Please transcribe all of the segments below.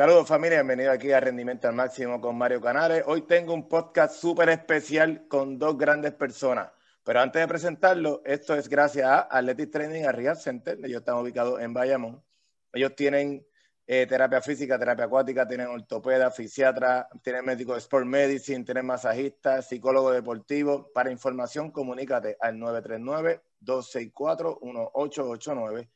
Saludos familia, bienvenido aquí a Rendimiento al Máximo con Mario Canales. Hoy tengo un podcast súper especial con dos grandes personas. Pero antes de presentarlo, esto es gracias a Athletic Training Real Center. Ellos están ubicados en Bayamón. Ellos tienen eh, terapia física, terapia acuática, tienen ortopeda, fisiatra, tienen médico de sport medicine, tienen masajista, psicólogo deportivo. Para información, comunícate al 939-264-1889.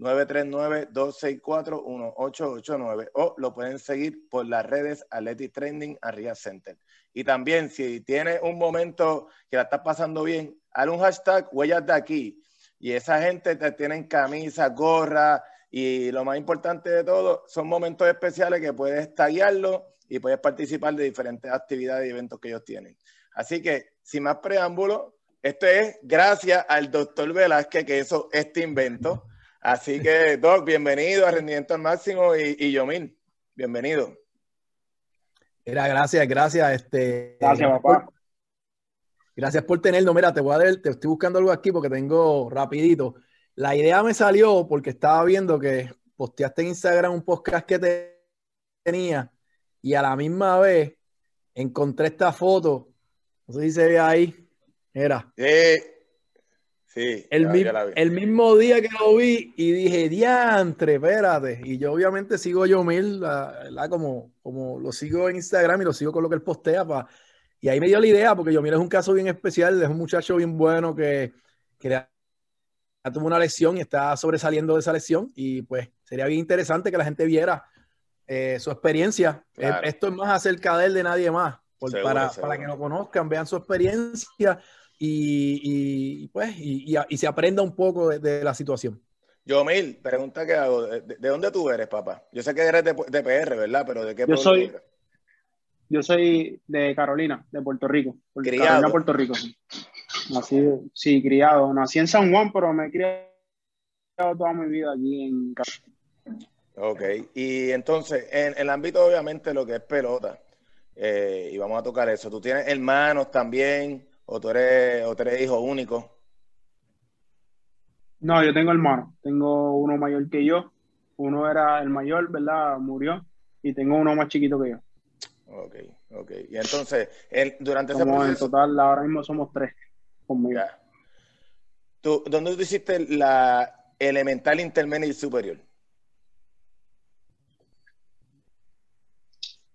939-264-1889 o lo pueden seguir por las redes Athletic Trending Arriba Center. Y también, si tienes un momento que la estás pasando bien, haz un hashtag huellas de aquí. Y esa gente te tienen camisa, gorra y lo más importante de todo, son momentos especiales que puedes taguearlo y puedes participar de diferentes actividades y eventos que ellos tienen. Así que, sin más preámbulo, esto es gracias al doctor Velázquez que hizo este invento. Así que, Doc, bienvenido a Rendimiento al Máximo y, y Yomil, bienvenido. Mira, gracias, gracias. Este, gracias, papá. Gracias por tenerlo. Mira, te voy a dar, te estoy buscando algo aquí porque tengo rapidito. La idea me salió porque estaba viendo que posteaste en Instagram un podcast que te tenía y a la misma vez encontré esta foto. No sé si se ve ahí. Era. Sí, el, el, mismo día que lo vi y dije, diantre, espérate. Y yo obviamente sigo yo mil, como, como lo sigo en Instagram y lo sigo con lo que él postea. Pa, y ahí me dio la idea, porque yo mira es un caso bien especial, es un muchacho bien bueno que, que tuvo una lesión y está sobresaliendo de esa lesión. Y pues sería bien interesante que la gente viera eh, su experiencia. Eh, esto es más acerca de él, de nadie más. para, para que lo conozcan, vean su experiencia y, pues, y, se aprenda un poco de, la situación. Yo, Mil, pregunta que hago, ¿De, dónde tú eres, papá? Yo sé que eres de, PR, ¿verdad? Pero ¿de qué Yo soy, yo soy de Carolina, de Puerto Rico. Criado. Carolina, Puerto Rico, sí. Nací, sí, criado. Nací en San Juan, pero me he criado toda mi vida aquí en Carolina. Ok, y entonces, en, el ámbito obviamente lo que es pelota, eh, y vamos a tocar eso, tú tienes hermanos también, o tú eres, o eres hijo único? No, yo tengo hermanos. Tengo uno mayor que yo. Uno era el mayor, ¿verdad? Murió. Y tengo uno más chiquito que yo. Ok, ok. Y entonces, durante ese proceso... En total, ahora mismo somos tres conmigo. ¿Tú, ¿Dónde tú hiciste la elemental, intermedia y superior?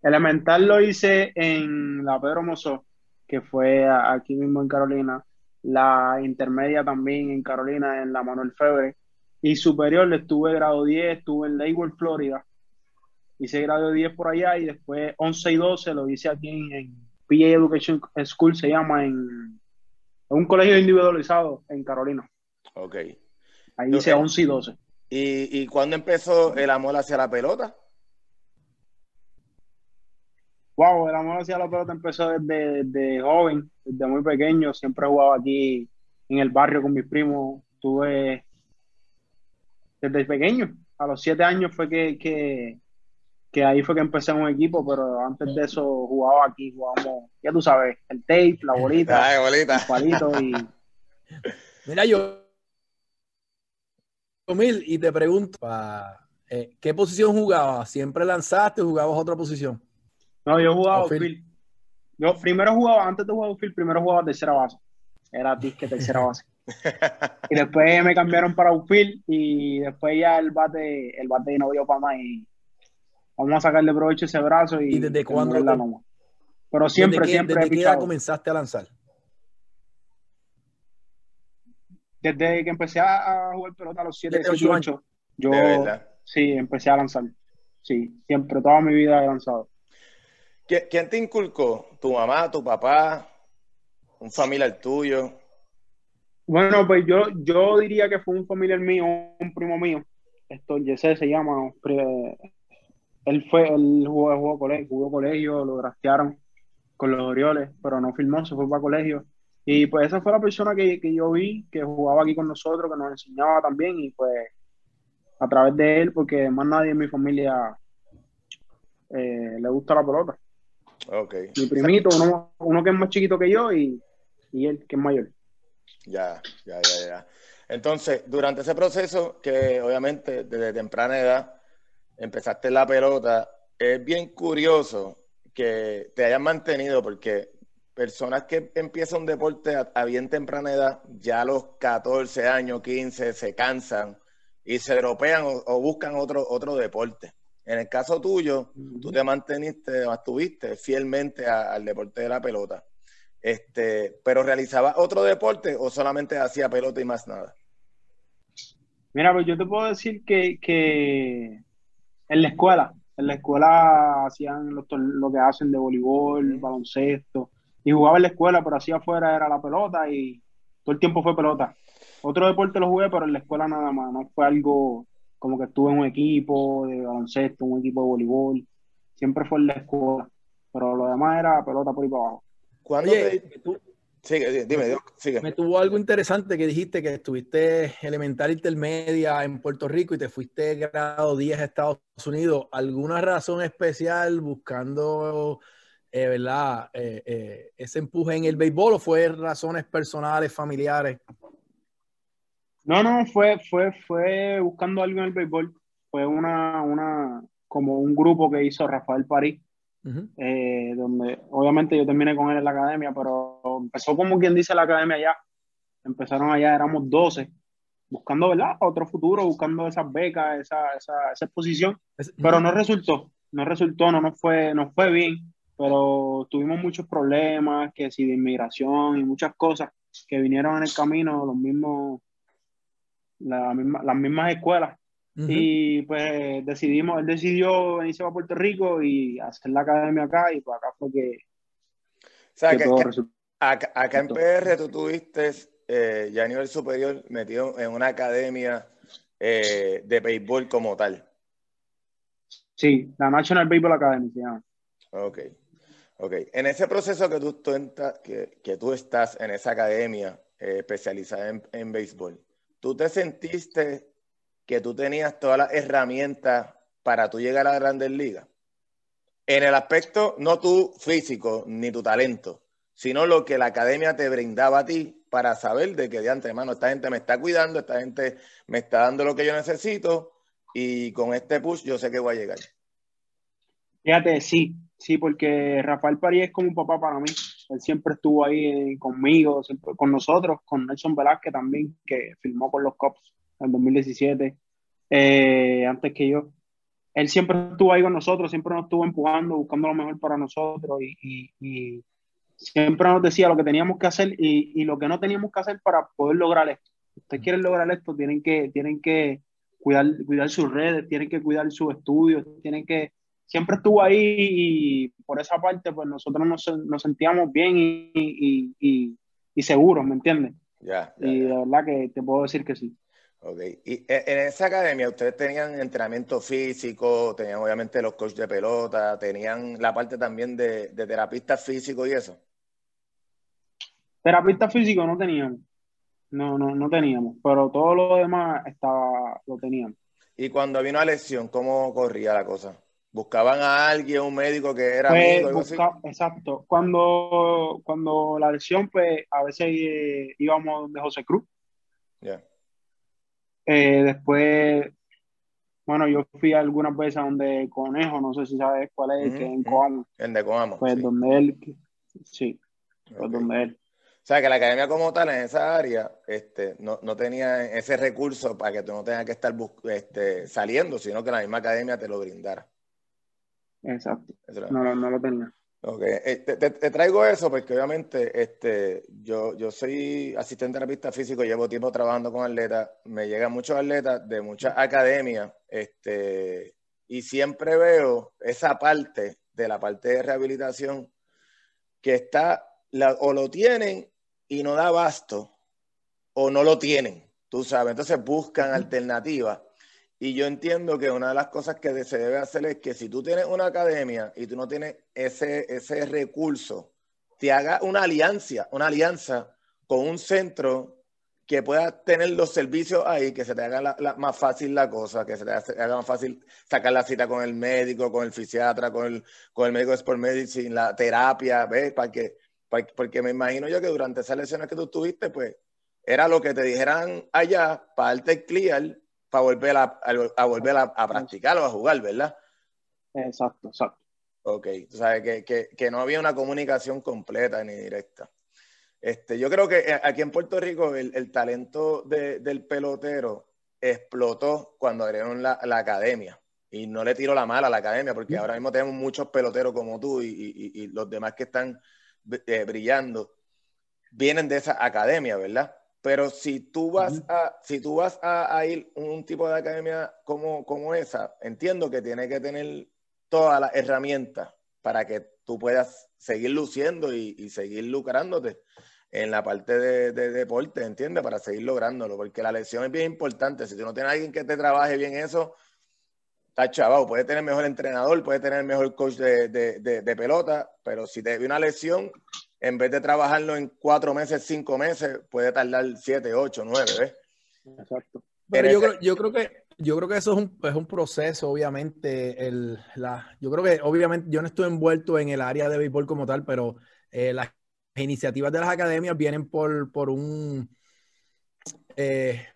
Elemental lo hice en la Pedro Mozo que fue aquí mismo en Carolina, la intermedia también en Carolina, en la Manuel Febre, y superior le estuve grado 10, estuve en Lakewood, Florida, hice grado 10 por allá y después 11 y 12 lo hice aquí en, PA Education School, se llama, en, un colegio individualizado en Carolina. Ok. Ahí hice 11 y 12. ¿Y, ¿Y cuándo empezó el amor hacia la pelota? Wow, el amor hacia la pelota empezó desde, joven, desde muy pequeño. Siempre he jugado aquí en el barrio con mis primos. Tuve desde pequeño. A los siete años fue que, que, ahí fue que empecé en un equipo, pero antes de eso jugaba aquí, jugábamos, ya tú sabes, el tape, la bolita, Ay, bolita. el palito y... Mira, yo... Mil, y te pregunto, eh, ¿qué posición jugabas? ¿Siempre lanzaste o jugabas otra posición? No, yo jugaba outfield. Yo primero jugaba, antes de jugar outfield, primero jugaba tercera base. Era disque tercera base. y después me cambiaron para outfield y después ya el bate, el bate no dio para más y vamos a sacarle provecho ese brazo y, ¿Y desde cuándo? La Pero siempre, ¿Desde siempre. ¿Desde qué edad comenzaste a lanzar? Desde que empecé a jugar pelota a los 7, 18 Yo, sí, empecé a lanzar. Sí, siempre, toda mi vida he lanzado. ¿Quién te inculcó? ¿Tu mamá, tu papá? ¿Un familiar tuyo? Bueno, pues yo, yo diría que fue un familiar mío, un primo mío. Esto, Jesse se llama. Él fue, él jugó, colegio, jugó colegio, lo grastearon con los Orioles, pero no filmó, se fue para colegio. Y pues esa fue la persona que, yo vi, que jugaba aquí con nosotros, que nos enseñaba también, y pues a través de él, porque más nadie en mi familia eh, le gusta la pelota. Okay. Mi primito, uno, uno que es más chiquito que yo y, y él que es mayor. Ya, ya, ya, ya. Entonces, durante ese proceso, que obviamente desde temprana edad empezaste la pelota, es bien curioso que te hayan mantenido porque personas que empiezan un deporte a, bien temprana edad, ya a los 14 años, 15, se cansan y se european o, buscan otro, otro deporte. En el caso tuyo, tú te manteniste, mantuviste fielmente al deporte de la pelota. Este, pero realizaba otro deporte o solamente hacía pelota y más nada? Mira, pues yo te puedo decir que, que en la escuela, en la escuela hacían lo, lo que hacen de voleibol, baloncesto, y jugaba en la escuela, pero así afuera era la pelota y todo el tiempo fue pelota. Otro deporte lo jugué, pero en la escuela nada más, no fue algo como que estuve en un equipo de baloncesto, un equipo de voleibol, siempre fue en la escuela, pero lo demás era pelota por ahí para abajo. ¿Cuándo dime, sigue. Me tuvo algo interesante que dijiste que estuviste elemental intermedia en Puerto Rico y te fuiste grado 10 a Estados Unidos. ¿Alguna razón especial buscando, eh, verdad, eh, eh, ese empuje en el béisbol o fue razones personales, familiares? No, no, fue, fue, fue buscando algo en el béisbol. Fue una, una, como un grupo que hizo Rafael París, eh, donde obviamente yo terminé con él en la academia, pero empezó como quien dice la academia allá. Empezaron allá, éramos 12, buscando, ¿verdad? Otro futuro, buscando esas becas, esa, esa, esa exposición, pero no resultó, no resultó, no nos fue, no fue bien, pero tuvimos muchos problemas, que si de inmigración y muchas cosas que vinieron en el camino, los mismos las mismas escuelas. Y pues decidimos, él decidió venirse a Puerto Rico y hacer la academia acá y pues acá fue que... acá, en PR tú tuviste eh, ya a nivel superior metido en una academia eh, de béisbol como tal. Sí, la National Baseball Academy se llama. Ok, ok. En ese proceso que tú, que, que tú estás en esa academia eh, especializada en, en béisbol, ¿tú te sentiste que tú tenías todas las herramientas para tú llegar a la Grandes Ligas? En el aspecto, no tu físico ni tu talento, sino lo que la academia te brindaba a ti para saber de que de antemano esta gente me está cuidando, esta gente me está dando lo que yo necesito y con este push yo sé que voy a llegar. Fíjate, sí, sí, porque Rafael París es como un papá para mí. Él siempre estuvo ahí conmigo, siempre, con nosotros, con Nelson Velázquez también, que filmó con los Cops en 2017, eh, antes que yo. Él siempre estuvo ahí con nosotros, siempre nos estuvo empujando, buscando lo mejor para nosotros y, siempre nos decía lo que teníamos que hacer y, lo que no teníamos que hacer para poder lograr esto. Ustedes quieren lograr esto, tienen que, tienen que cuidar, cuidar sus redes, tienen que cuidar sus estudios, tienen que siempre estuvo ahí y por esa parte, pues nosotros nos, sentíamos bien y, seguros, ¿me entiendes? Ya. y de verdad que te puedo decir que sí. Ok. Y e, en esa academia, ¿ustedes tenían entrenamiento físico? ¿Tenían obviamente los coaches de pelota? ¿Tenían la parte también de, de terapistas físicos y eso? Terapista físico no teníamos. No, no, no teníamos. Pero todo lo demás estaba, lo teníamos. Y cuando vino a lesión, ¿cómo corría la cosa? Buscaban a alguien, un médico que era pues, amigo, Exacto. Cuando, cuando la lesión, pues a veces eh, íbamos de José Cruz. Ya. Eh, después, bueno, yo fui algunas veces a donde Conejo, no sé si sabes cuál es, que en Coamo. En de Coamo. Pues donde él, sí, pues donde él. O sea, que la academia como tal en esa área este, no, no tenía ese recurso para que tú no tengas que estar este, saliendo, sino que la misma academia te lo brindara. Exacto. No, no, lo tenía. Ok, eh, te, traigo eso porque obviamente este, yo, yo soy asistente terapista físico, llevo tiempo trabajando con atletas, me llegan muchos atletas de muchas academias este, y siempre veo esa parte de la parte de rehabilitación que está, o lo tienen y no da abasto, o no lo tienen, tú sabes, entonces buscan alternativas y yo entiendo que una de las cosas que se debe hacer es que si tú tienes una academia y tú no tienes ese, ese recurso, te haga una alianza, una alianza con un centro que pueda tener los servicios ahí, que se te haga más fácil la cosa, que se te haga más fácil sacar la cita con el médico, con el fisiatra, con el, con el médico de Sport Medicine, la terapia, ¿ves? Para que, porque me imagino yo que durante esas lesiones que tú tuviste, pues era lo que te dijeran allá para darte el clear a volver a, volver a, practicar o a jugar, ¿verdad? Exacto, exacto. Ok, o sea, que, no había una comunicación completa ni directa. Este, yo creo que eh, aquí en Puerto Rico el, talento del pelotero explotó cuando abrieron la, academia. Y no le tiro la mala a la academia, porque ahora mismo tenemos muchos peloteros como tú y, los demás que están eh, brillando vienen de esa academia, ¿verdad? Pero si tú vas a, si tú vas a, ir un tipo de academia como, como esa, entiendo que tiene que tener todas las herramientas para que tú puedas seguir luciendo y, seguir lucrándote en la parte de, deporte, ¿entiendes? Para seguir lográndolo, porque la lección es bien importante. Si tú no tienes a alguien que te trabaje bien eso, está chaval. Puede tener mejor entrenador, puede tener mejor coach de, pelota, pero si te viene una lesión, en vez de trabajarlo en cuatro meses, cinco meses, puede tardar siete, ocho, nueve, ¿ves? Exacto. Pero yo, creo, yo creo que yo creo que eso es un, es un proceso, obviamente. El, la, yo creo que, obviamente, yo no estoy envuelto en el área de béisbol como tal, pero eh, las iniciativas de las academias vienen por, por un. Eh,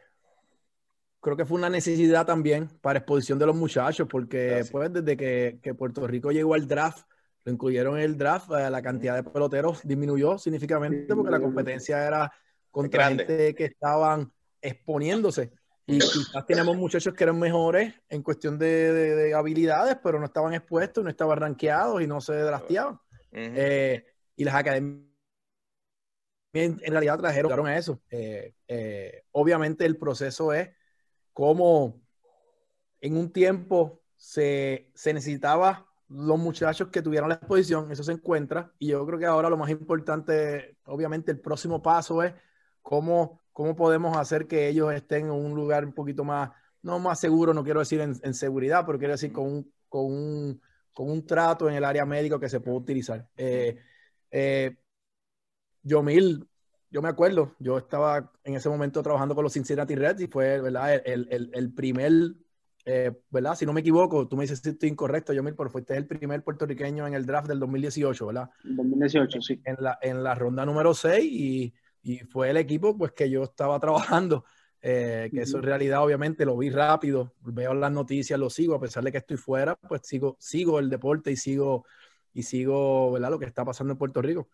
creo que fue una necesidad también para exposición de los muchachos, porque pues, desde que, que, Puerto Rico llegó al draft, lo incluyeron en el draft, eh, la cantidad de peloteros disminuyó significativamente porque la competencia era contra gente que estaban exponiéndose. Y quizás teníamos muchachos que eran mejores en cuestión de, habilidades, pero no estaban expuestos, no estaban rankeados y no se drafteaban. Eh, y las academias en, realidad trajeron a eso. Eh, eh, obviamente el proceso es cómo en un tiempo se, se necesitaba los muchachos que tuvieran la exposición, eso se encuentra, y yo creo que ahora lo más importante, obviamente el próximo paso es cómo ¿Cómo podemos hacer que ellos estén en un lugar un poquito más, no más seguro, no quiero decir en, seguridad, pero quiero decir con un, con, un, con un, trato en el área médico que se puede utilizar? Eh, eh, yo me acuerdo, yo estaba en ese momento trabajando con los Cincinnati Reds y fue, ¿verdad? El, el, el primer, eh, ¿verdad? Si no me equivoco, tú me dices si estoy incorrecto, yo mil, pero fuiste el primer puertorriqueño en el draft del 2018, ¿verdad? 2018, sí. En la, en la ronda número 6 y y fue el equipo pues que yo estaba trabajando, eh, que eso en realidad obviamente lo vi rápido, veo las noticias, lo sigo, a pesar de que estoy fuera, pues sigo, sigo el deporte y sigo, y sigo ¿verdad? lo que está pasando en Puerto Rico.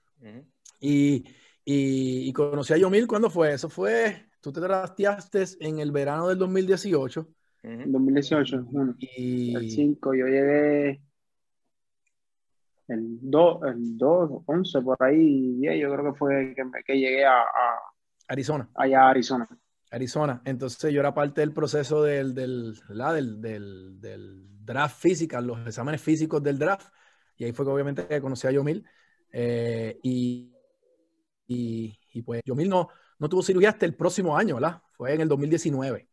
y, y, conocí a Yomil, ¿cuándo fue? Eso fue, tú te trasteaste en el verano del 2018. 2018, y... el 5, yo llegué el 2, el 2, 11, por ahí, yo creo que fue que, que llegué a, Arizona. Allá a Arizona. Arizona. Entonces yo era parte del proceso del, del, del, del, del draft física, los exámenes físicos del draft. Y ahí fue que obviamente conocí a Yomil. Eh, y, y, y, pues Yomil no, no tuvo cirugía hasta el próximo año, ¿verdad? Fue en el 2019.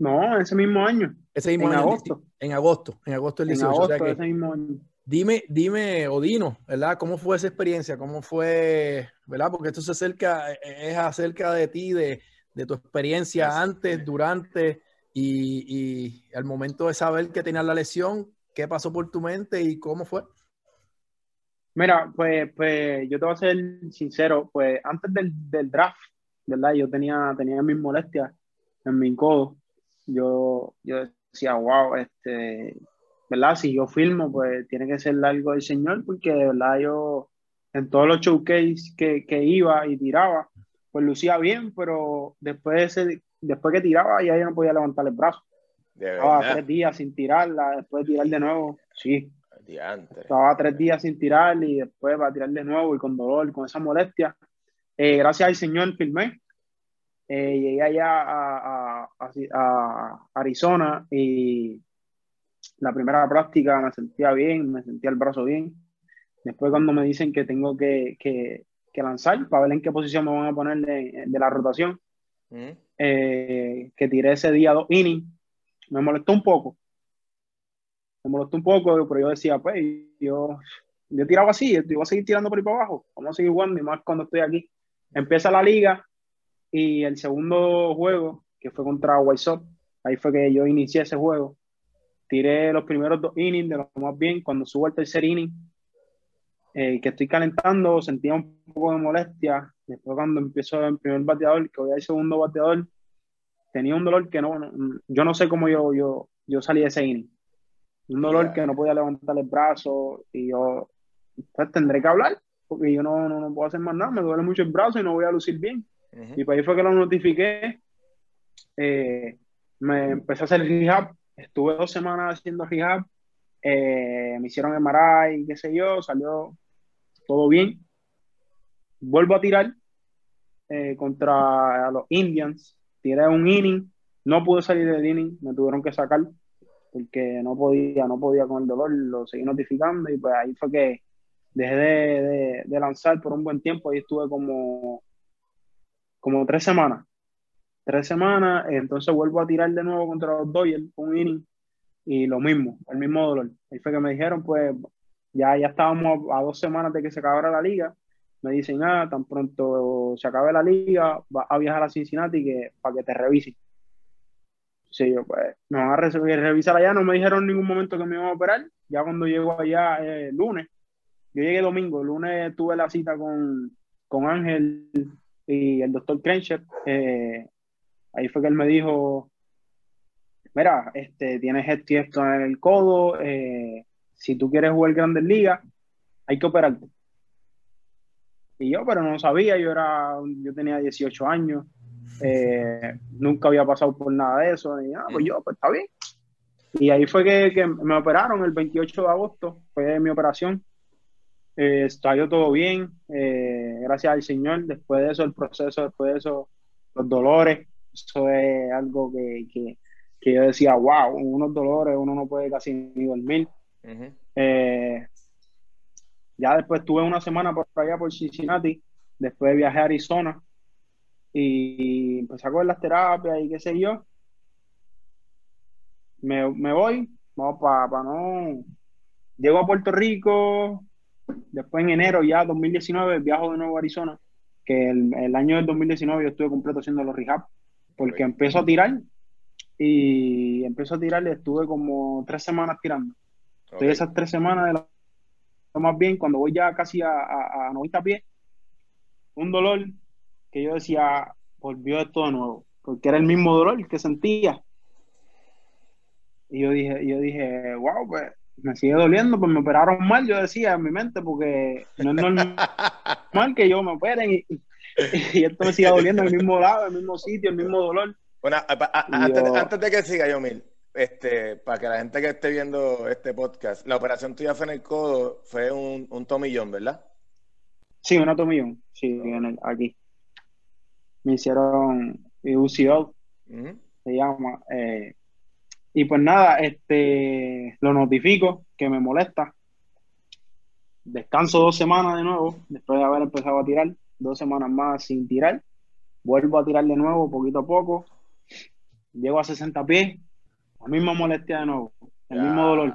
No, ese mismo año. Ese mismo en año. Agosto. En agosto. En agosto del 18. En agosto, ese mismo año. Dime, dime, Odino, ¿verdad? ¿Cómo fue esa experiencia? ¿Cómo fue, verdad? Porque esto se acerca, es acerca de ti, de, tu experiencia antes, durante y, al momento de saber que tenías la lesión, ¿qué pasó por tu mente y cómo fue? Mira, pues, pues yo te voy a ser sincero, pues antes del, draft, ¿verdad? Yo tenía, tenía mis molestias en mi codo. Yo, yo decía, wow, este, ¿verdad? Si yo filmo, pues tiene que ser algo del Señor, porque de verdad yo en todos los showcase que, que iba y tiraba, pues lucía bien, pero después, ese, después que tiraba ya yo no podía levantar el brazo. Estaba tres días sin tirarla, después de tirar de nuevo, sí. Estaba tres días sin tirar y después va a tirar de nuevo y con dolor, con esa molestia. Eh, gracias al Señor filmé. Eh, llegué allá a, a, a Arizona y la primera práctica me sentía bien, me sentía el brazo bien. Después cuando me dicen que tengo que, que, lanzar para ver en qué posición me van a poner de, la rotación, mm. eh, que tiré ese día dos innings, me molestó un poco. Me molestó un poco, pero yo decía, pues, yo, yo tiraba así, yo voy a seguir tirando por ahí para abajo, vamos a seguir jugando, y más cuando estoy aquí. Empieza la liga y el segundo juego, que fue contra White Sox, ahí fue que yo inicié ese juego tiré los primeros dos innings de lo más bien. Cuando subo al tercer inning, eh, que estoy calentando, sentía un poco de molestia. Después, cuando empiezo el primer bateador, que voy al segundo bateador, tenía un dolor que no, yo no sé cómo yo, yo, yo salí de ese inning. Un dolor que no podía levantar el brazo y yo, pues tendré que hablar, porque yo no, no, puedo hacer más nada, me duele mucho el brazo y no voy a lucir bien. Y por ahí fue que lo notifiqué. Eh, me empecé a hacer rehab, estuve dos semanas haciendo rehab, eh, me hicieron MRI, qué sé yo, salió todo bien. Vuelvo a tirar eh, contra los Indians, tiré un inning, no pude salir del inning, me tuvieron que sacar porque no podía, no podía con el dolor, lo seguí notificando y pues ahí fue que dejé de, de, lanzar por un buen tiempo, ahí estuve como, como tres semanas, tres semanas, entonces vuelvo a tirar de nuevo contra los Dodgers, un inning, y lo mismo, el mismo dolor. Ahí fue que me dijeron, pues ya, ya estábamos a dos semanas de que se acabara la liga, me dicen, ah, tan pronto se acabe la liga, va a viajar a Cincinnati que, para que te revisen. Sí, yo pues me van a revisar allá, no me dijeron en ningún momento que me iban a operar, ya cuando llego allá el lunes, yo llegué domingo, lunes tuve la cita con, con Ángel y el doctor Crenshaw, eh, ahí fue que él me dijo, mira, este, tienes esto en el codo, eh, si tú quieres jugar Grandes Ligas, hay que operarte. Y yo, pero no sabía, yo era, yo tenía 18 años, eh, nunca había pasado por nada de eso, y ah, pues yo, pues está bien. Y ahí fue que, me operaron el 28 de agosto, fue mi operación. Eh, salió todo bien, eh, gracias al Señor. Después de eso, el proceso, después de eso, los dolores, eso es algo que, que, que yo decía, wow, unos dolores, uno no puede casi ni dormir. Eh, ya después tuve una semana por allá por Cincinnati, después viajé a Arizona y empecé a coger las terapias y qué sé yo. Me, voy, vamos para no. Llego a Puerto Rico, después en enero ya 2019 viajo de nuevo a Arizona, que el, año del 2019 yo estuve completo haciendo los rehab, porque empiezo a tirar y empiezo a tirar y estuve como tres semanas tirando. Estoy esas tres semanas de lo más bien, cuando voy ya casi a, a, a 90 pies, un dolor que yo decía, volvió esto de nuevo, porque era el mismo dolor que sentía. Y yo dije, yo dije, wow, pues me sigue doliendo, pues me operaron mal, yo decía en mi mente, porque no es normal que yo me operen y, y esto me sigue doliendo en el mismo lado, en el mismo sitio, el mismo dolor. Bueno, antes, de que siga, Yomil, este, para que la gente que esté viendo este podcast, la operación tuya fue en el codo, fue un, un tomillón, ¿verdad? Sí, un tomillón, sí, aquí. Me hicieron UCO, se llama. Eh, y pues nada, este, lo notifico que me molesta. Descanso dos semanas de nuevo, después de haber empezado a tirar, dos semanas más sin tirar. Vuelvo a tirar de nuevo, poquito a poco llego a 60 pies, la misma molestia de nuevo, el mismo dolor.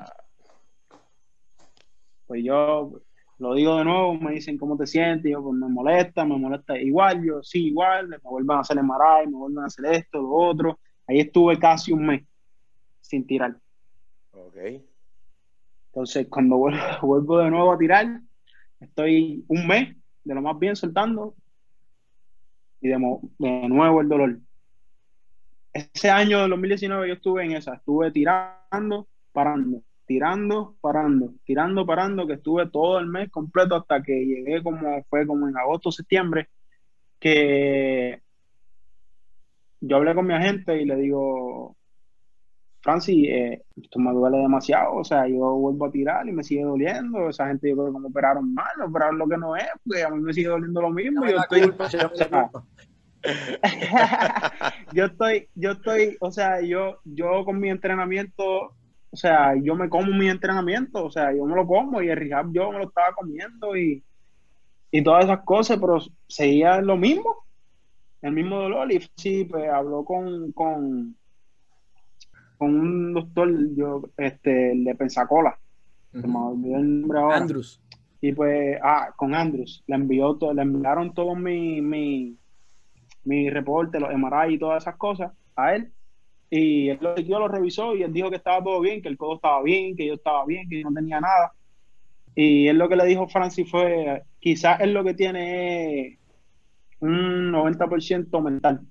Pues yo lo digo de nuevo, me dicen cómo te sientes, yo pues me molesta, me molesta igual, yo sí igual, me vuelven a hacer el MRI, me vuelven a hacer esto, lo otro. Ahí estuve casi un mes sin tirar. Ok. Entonces, cuando vuelvo, vuelvo de nuevo a tirar, estoy un mes de lo más bien soltando y de, de nuevo el dolor ese año del 2019 yo estuve en esa, estuve tirando, parando, tirando, parando, tirando, parando, que estuve todo el mes completo hasta que llegué como fue como en agosto, septiembre, que yo hablé con mi agente y le digo, Francis, eh, esto me duele demasiado, o sea, yo vuelvo a tirar y me sigue doliendo, esa gente yo creo que me operaron mal, operaron lo que no es, porque a mí me sigue doliendo lo mismo. yo estoy, yo estoy, yo estoy, o sea, yo, yo con mi entrenamiento, o sea, yo me como mi entrenamiento, o sea, yo me lo como y el rehab yo me lo estaba comiendo y, y todas esas cosas, pero seguía lo mismo, el mismo dolor. Y sí, pues habló con, con, con un doctor, yo, este, de Pensacola, se me olvidó el nombre ahora. Andrews. Y pues, ah, con Andrews, le envió todo, le enviaron todos mi, mi mi reporte, los MRI y todas esas cosas a él. Y él lo, lo revisó y él dijo que estaba todo bien, que el codo estaba bien, que yo estaba bien, que yo no tenía nada. Y él lo que le dijo Francis fue, quizás él lo que tiene es un 90% mental.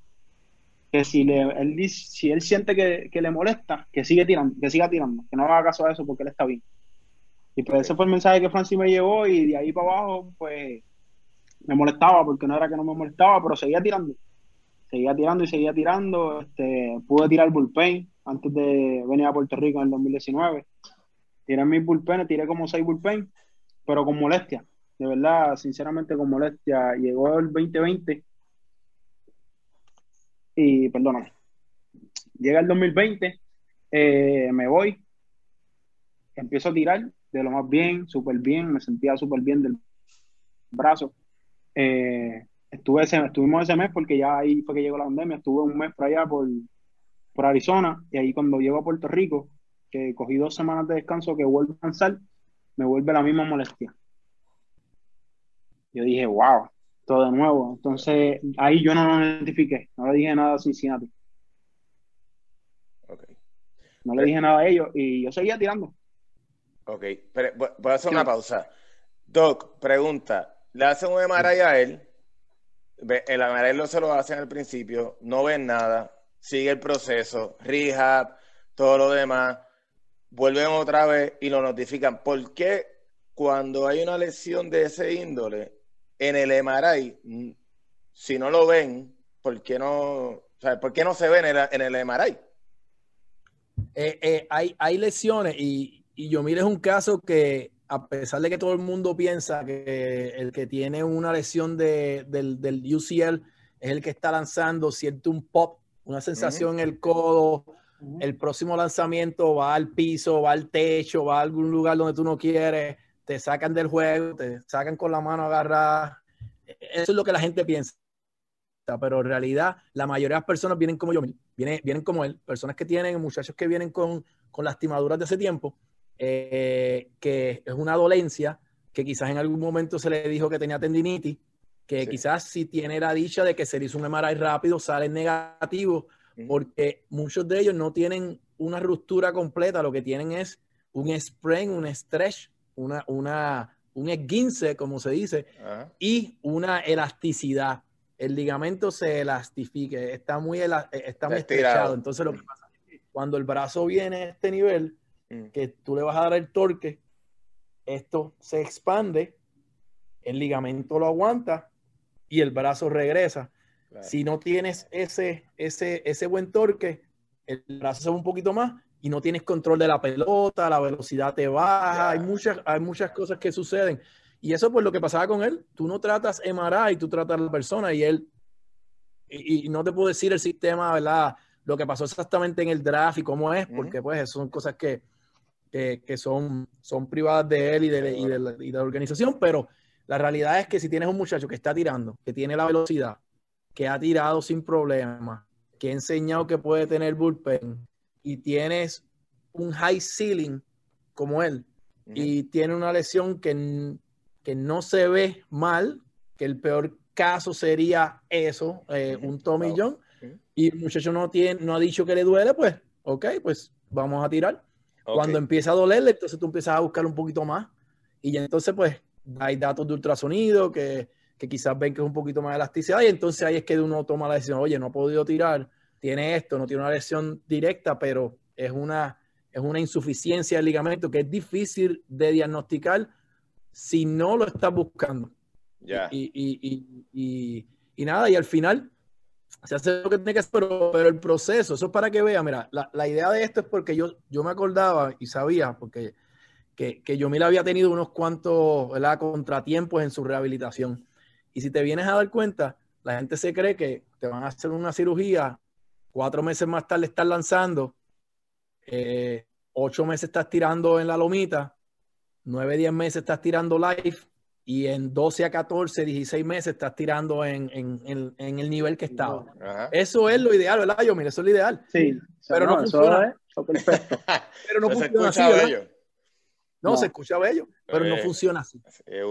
Que si le, él dice, si él siente que, que, le molesta, que sigue tirando, que siga tirando, que no haga caso a eso porque él está bien. Y pues ese fue el mensaje que Francis me llevó y de ahí para abajo, pues me molestaba porque no era que no me molestaba, pero seguía tirando. Seguía tirando y seguía tirando. Este, pude tirar bullpen antes de venir a Puerto Rico en el 2019. Tiré mis bullpen, tiré como seis bullpen, pero con molestia. De verdad, sinceramente con molestia. Llegó el 2020 y, perdóname, llega el 2020, eh, me voy, empiezo a tirar de lo más bien, súper bien, me sentía súper bien del brazo. Eh, estuve estuvimos ese mes porque ya ahí fue que llegó la pandemia, estuve un mes por allá por, por Arizona y ahí cuando llego a Puerto Rico, que cogí dos semanas de descanso que vuelvo a lanzar, me vuelve la misma molestia. Yo dije, wow, todo de nuevo. Entonces ahí yo no lo identifiqué, no le dije nada a Cincinnati. No le dije nada a ellos y yo seguía tirando. Ok, pero voy a hacer una pausa. Doc, pregunta, le hacen un MRI a él, el MRI no se lo hacen al principio, no ven nada, sigue el proceso, rehab, todo lo demás, vuelven otra vez y lo notifican. ¿Por qué cuando hay una lesión de ese índole, en el MRI, si no lo ven, ¿por qué no, ¿por qué no se ven en, en el MRI? Eh, eh, hay, hay lesiones y, y Yomir es un caso que, a pesar de que todo el mundo piensa que el que tiene una lesión de, del, del, UCL es el que está lanzando, siente un pop, una sensación en el codo, el próximo lanzamiento va al piso, va al techo, va a algún lugar donde tú no quieres, te sacan del juego, te sacan con la mano agarrada. Eso es lo que la gente piensa. Pero en realidad, la mayoría de las personas vienen como yo, vienen, vienen como él, personas que tienen, muchachos que vienen con, con lastimaduras de ese tiempo, eh, que es una dolencia, que quizás en algún momento se le dijo que tenía tendinitis, que quizás si tiene la dicha de que se le hizo un MRI rápido, sale negativo, porque muchos de ellos no tienen una ruptura completa, lo que tienen es un sprain, un stretch, una, una, un esguince, como se dice, y una elasticidad. El ligamento se elastifique, está muy, está muy estrechado. Entonces, lo que pasa es que cuando el brazo viene a este nivel, Mm. que tú le vas a dar el torque, esto se expande, el ligamento lo aguanta y el brazo regresa. Si no tienes ese, ese, ese buen torque, el brazo se va un poquito más y no tienes control de la pelota, la velocidad te baja, hay, muchas, hay muchas cosas que suceden. Y eso pues lo que pasaba con él, tú no tratas y tú tratas a la persona y él, y, no te puedo decir el sistema, ¿verdad? Lo que pasó exactamente en el draft y cómo es, porque pues son cosas que, que son, son privadas de él y de, y, de la, y de, la, organización, pero la realidad es que si tienes un muchacho que está tirando, que tiene la velocidad, que ha tirado sin problema, que ha enseñado que puede tener bullpen y tienes un high ceiling como él y tiene una lesión que, que no se ve mal, que el peor caso sería eso, eh, un Tommy John, y el muchacho no, tiene, no ha dicho que le duele, pues, ok, pues vamos a tirar. Cuando empieza a dolerle, entonces tú empiezas a buscar un poquito más. Y entonces, pues, hay datos de ultrasonido que, que quizás ven que es un poquito más de elasticidad. Y entonces ahí es que uno toma la decisión, oye, no ha podido tirar, tiene esto, no tiene una lesión directa, pero es una, es una insuficiencia del ligamento que es difícil de diagnosticar si no lo estás buscando. Y, y, y, y, nada, y al final se hace lo que tiene que hacer, pero, el proceso, eso es para que vea, mira, la, la, idea de esto es porque yo, yo me acordaba y sabía, porque que, que Yomil había tenido unos cuantos ¿verdad? contratiempos en su rehabilitación. Y si te vienes a dar cuenta, la gente se cree que te van a hacer una cirugía, cuatro meses más tarde estás lanzando, eh, ocho meses estás tirando en la lomita, nueve, diez meses estás tirando live y en 12 a 14, 16 meses estás tirando en, en, en, el nivel que estaba. Eso es lo ideal, ¿verdad? Yo, mira, eso es lo ideal. Sí, pero no, funciona. perfecto. pero no funciona así, No, se escucha bello, pero no funciona así.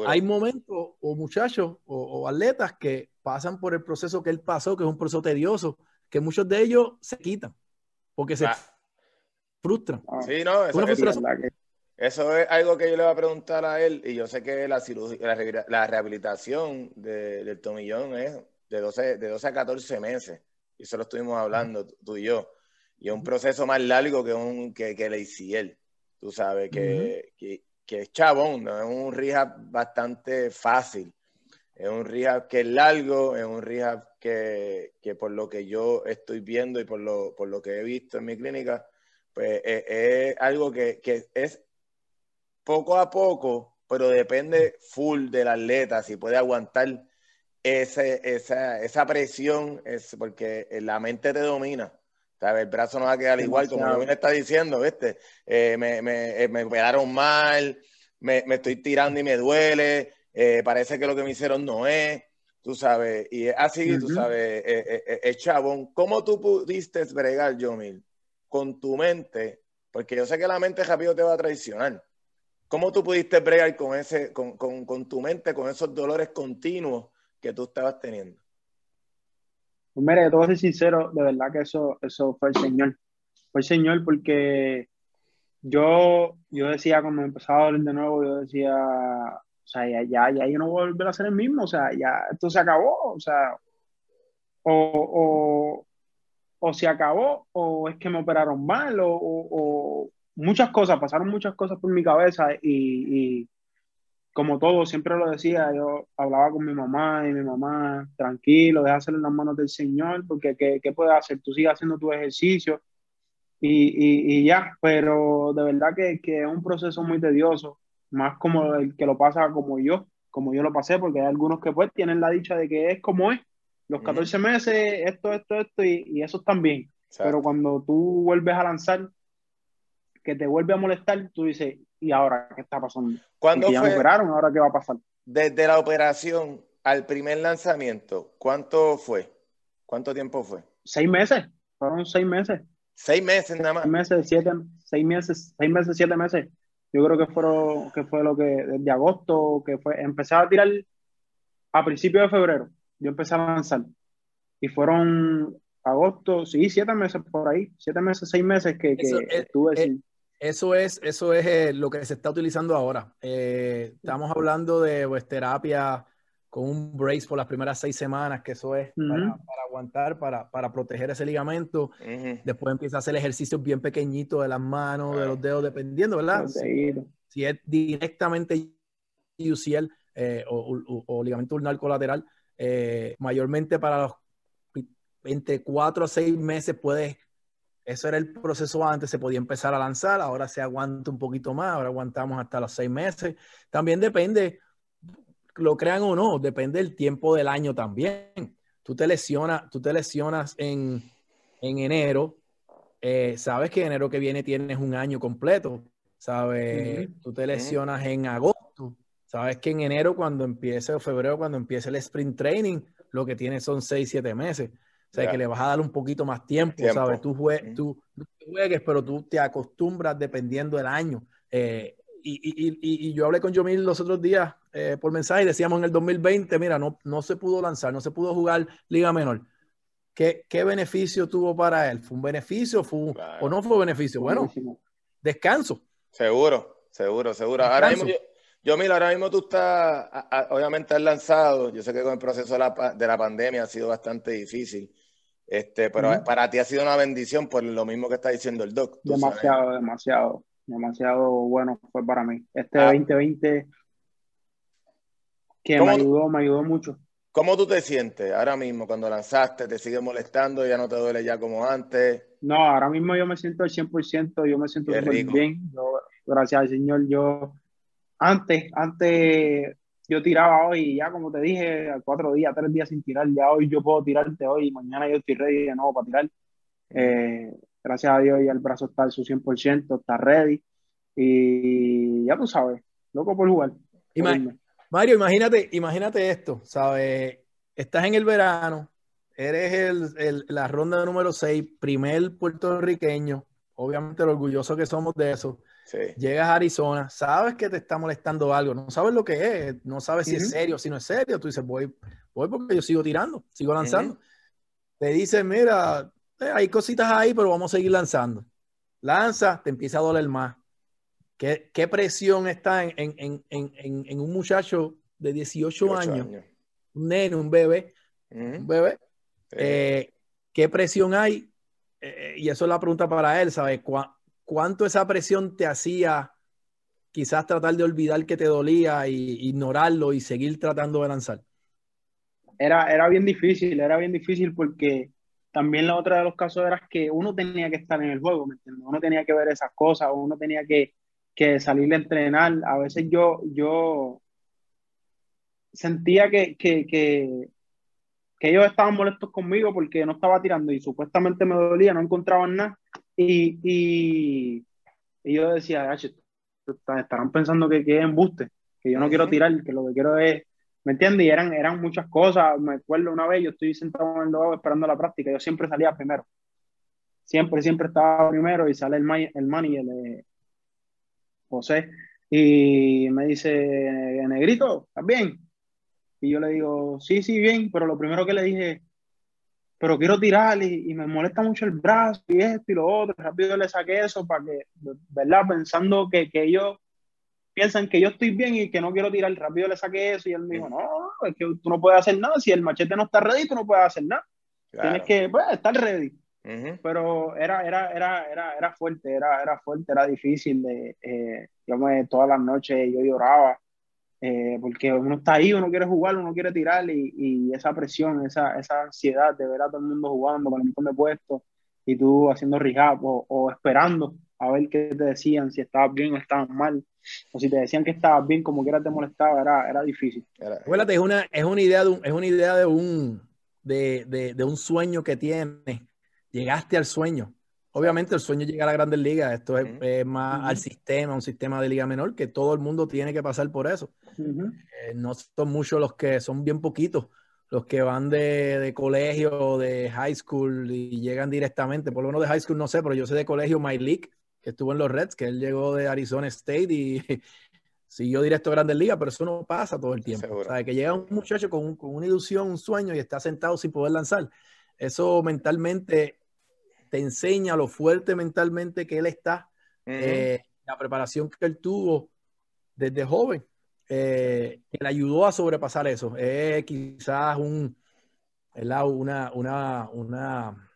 Hay momentos o muchachos o, atletas que pasan por el proceso que él pasó, que es un proceso tedioso, que muchos de ellos se quitan porque se ah. frustran. Sí, no, eso es, eso es algo que yo le voy a preguntar a él y yo sé que la, la, rehabilitación de, del tomillón es de 12, de 12 a 14 meses. y eso lo estuvimos hablando tú y yo, y es un proceso más largo que, un, que, que el ACL, tú sabes, que, que, que, es chabón, no es un rehab bastante fácil, es un rehab que es largo, es un rehab que, que por lo que yo estoy viendo y por lo, por lo que he visto en mi clínica, pues es, es algo que, que es poco a poco, pero depende full del atleta, si puede aguantar ese, esa, esa presión, es porque la mente te domina. El brazo no va a quedar igual, como me está diciendo, ¿viste? Eh, me, me, eh, me pegaron mal, me, me, estoy tirando y me duele, eh, parece que lo que me hicieron no es, tú sabes, y así, tú sabes, eh, chabón, ¿cómo tú pudiste bregar, Jomil, con tu mente? Porque yo sé que la mente rápido te va a traicionar. ¿Cómo tú pudiste bregar con, ese, con, con, con tu mente, con esos dolores continuos que tú estabas teniendo? Pues mira, yo te voy a ser sincero, de verdad que eso, eso fue el Señor. Fue el Señor porque yo, yo decía cuando empezaba a doler de nuevo, yo decía, o sea, ya, ya, ya yo no voy a volver a ser el mismo, o sea, ya esto se acabó, o sea, o, o, o se acabó, o es que me operaron mal, o, o, muchas cosas, pasaron muchas cosas por mi cabeza y, y como todo, siempre lo decía, yo hablaba con mi mamá y mi mamá, tranquilo, deja hacerlo en las manos del Señor, porque ¿qué, qué puedes hacer? Tú sigues haciendo tu ejercicio y, y, ya, pero de verdad que, que, es un proceso muy tedioso, más como el que lo pasa como yo, como yo lo pasé, porque hay algunos que pues tienen la dicha de que es como es, los 14 meses, esto, esto, esto, y, y eso también, pero cuando tú vuelves a lanzar, que te vuelve a molestar, tú dices, ¿y ahora qué está pasando? ¿Cuándo ya fue? operaron, ¿ahora qué va a pasar? Desde la operación al primer lanzamiento, ¿cuánto fue? ¿Cuánto tiempo fue? Seis meses, fueron seis meses. Seis meses nada más. Seis meses, siete, seis meses, seis meses, siete meses. Yo creo que fueron, que fue lo que, desde agosto, que fue, empecé a tirar a principios de febrero, yo empecé a lanzar. Y fueron agosto, sí, siete meses por ahí, siete meses, seis meses que, que Eso es- estuve eh, sin- Eso es, eso es eh, lo que se está utilizando ahora. Eh, estamos hablando de pues, terapia con un brace por las primeras seis semanas, que eso es para, Ujú. para aguantar, para, para proteger ese ligamento. Ujú. Después empieza a hacer ejercicios bien pequeñitos de las manos, de los dedos, dependiendo, ¿verdad? Si, si es directamente UCL eh, o, o- o ligamento ulnar colateral, eh, mayormente para los entre cuatro a seis meses puedes eso era el proceso antes, se podía empezar a lanzar, ahora se aguanta un poquito más, ahora aguantamos hasta los seis meses. También depende, lo crean o no, depende del tiempo del año también. Tú te lesionas, tú te lesionas en, en enero, eh, sabes que enero que viene tienes un año completo, sabes, tú te lesionas en agosto, sabes que en enero cuando empiece o febrero cuando empiece el sprint training, lo que tienes son seis, siete meses. O sea, Ya. que le vas a dar un poquito más tiempo, Tiempo. ¿sabes? Tú, jue- tú, tú juegues, pero tú te acostumbras dependiendo del año. Eh, y, y- y- y yo hablé con Yomil los otros días eh, por mensaje y decíamos en el 2020, mira, no, no se pudo lanzar, no se pudo jugar Liga Menor. ¿Qué, qué beneficio tuvo para él? ¿Fue un beneficio fue un- Claro. o no fue beneficio? Bueno, descanso. Seguro, seguro, seguro. Ahora mismo, yo, yo, mira, ahora mismo tú estás, a- a- obviamente has lanzado, yo sé que con el proceso de la, de la pandemia ha sido bastante difícil, este, pero Ujú. para ti ha sido una bendición por lo mismo que está diciendo el doc. tú sabes. Demasiado, demasiado, demasiado bueno fue para mí. Este Ah. 2020 que me ¿Cómo- ayudó, me ayudó mucho. ¿Cómo tú te sientes ahora mismo cuando lanzaste? ¿Te sigue molestando? ¿Ya no te duele ya como antes? No, ahora mismo yo me siento al 100%, yo me siento rico. bien. Yo, gracias al Señor, yo antes, antes yo tiraba hoy, y ya como te dije, cuatro días, tres días sin tirar, ya hoy yo puedo tirarte hoy, mañana yo estoy ready de nuevo para tirar. Eh, gracias a Dios ya el brazo está al su 100%, está ready y ya tú sabes, loco por jugar. por. Mario, imagínate, imagínate esto, ¿sabes? Estás en el verano, eres el, el- la ronda número 6, primer puertorriqueño, obviamente lo orgulloso que somos de eso. Sí. Llegas a Arizona, sabes que te está molestando algo, no sabes lo que es, no sabes si es serio, si no es serio. Tú dices, voy, voy porque yo sigo tirando, sigo lanzando. Te dicen, mira, eh, hay cositas ahí, pero vamos a seguir lanzando. Lanza, te empieza a doler más. ¿Qué, qué presión está en, en- en- en- en- en un muchacho de 18 Ocho años, un nene, un bebé, un bebé? Sí. Eh, ¿qué presión hay? Eh, y eso es la pregunta para él, ¿sabes? ¿Cuánto esa presión te hacía quizás tratar de olvidar que te dolía y ignorarlo y seguir tratando de lanzar? Era, era bien difícil, era bien difícil porque también la otra de los casos era que uno tenía que estar en el juego, ¿me entiendes? Uno tenía que ver esas cosas, uno tenía que, que salir a entrenar. A veces yo, yo sentía que, que, que, ellos estaban molestos conmigo porque no estaba tirando y supuestamente me dolía, no encontraban nada. Y, y, yo decía, estarán pensando que, que es embuste, que yo no quiero tirar, que lo que quiero es ¿Me entiendes? Y eran, eran muchas cosas. Me acuerdo una vez, yo estoy sentado en el logo esperando la práctica, yo siempre salía primero. Siempre, siempre estaba primero y sale el, el manager, eh, José, y me dice, Negrito, ¿estás bien? Y yo le digo, sí, sí, bien, pero lo primero que le dije, pero quiero tirar y, me molesta mucho el brazo y esto y lo otro. Rápido le saqué eso para que, ¿verdad? Pensando que, que ellos piensan que yo estoy bien y que no quiero tirar rápido, le saqué eso y él me dijo, no, es que tú no puedes hacer nada, si el machete no está ready, tú no puedes hacer nada. Tienes que pues, estar ready. Pero era, era, era, era, era fuerte, era, era fuerte, era difícil. De, eh, yo me, todas las noches yo lloraba, eh, porque uno está ahí, uno quiere jugar, uno quiere tirar y, y esa presión, esa, esa ansiedad de ver a todo el mundo jugando con el montón de puestos y tú haciendo rehab o, o esperando a ver qué te decían, si estabas bien o estabas mal, o si te decían que estabas bien, como quiera te molestaba, era, era difícil. Acuérdate, es una, es una idea de un, es una idea de un, de, de, de un sueño que tienes. Llegaste al sueño. Obviamente el sueño llega a la Grandes Ligas, esto es, más al sistema, un sistema de liga menor, que todo el mundo tiene que pasar por eso. Eh, no son muchos los que, son bien poquitos los que van de, de colegio, de high school y llegan directamente, por lo menos de high school no sé, pero yo sé de colegio My League, que estuvo en los Reds, que él llegó de Arizona State y siguió directo a Grandes Ligas, pero eso no pasa todo el tiempo. O sea, que llega un muchacho con, con, una ilusión, un sueño y está sentado sin poder lanzar. Eso mentalmente te enseña lo fuerte mentalmente que él está, eh, la preparación que él tuvo desde joven, eh, que le ayudó a sobrepasar eso. Es quizás un, una, una, una,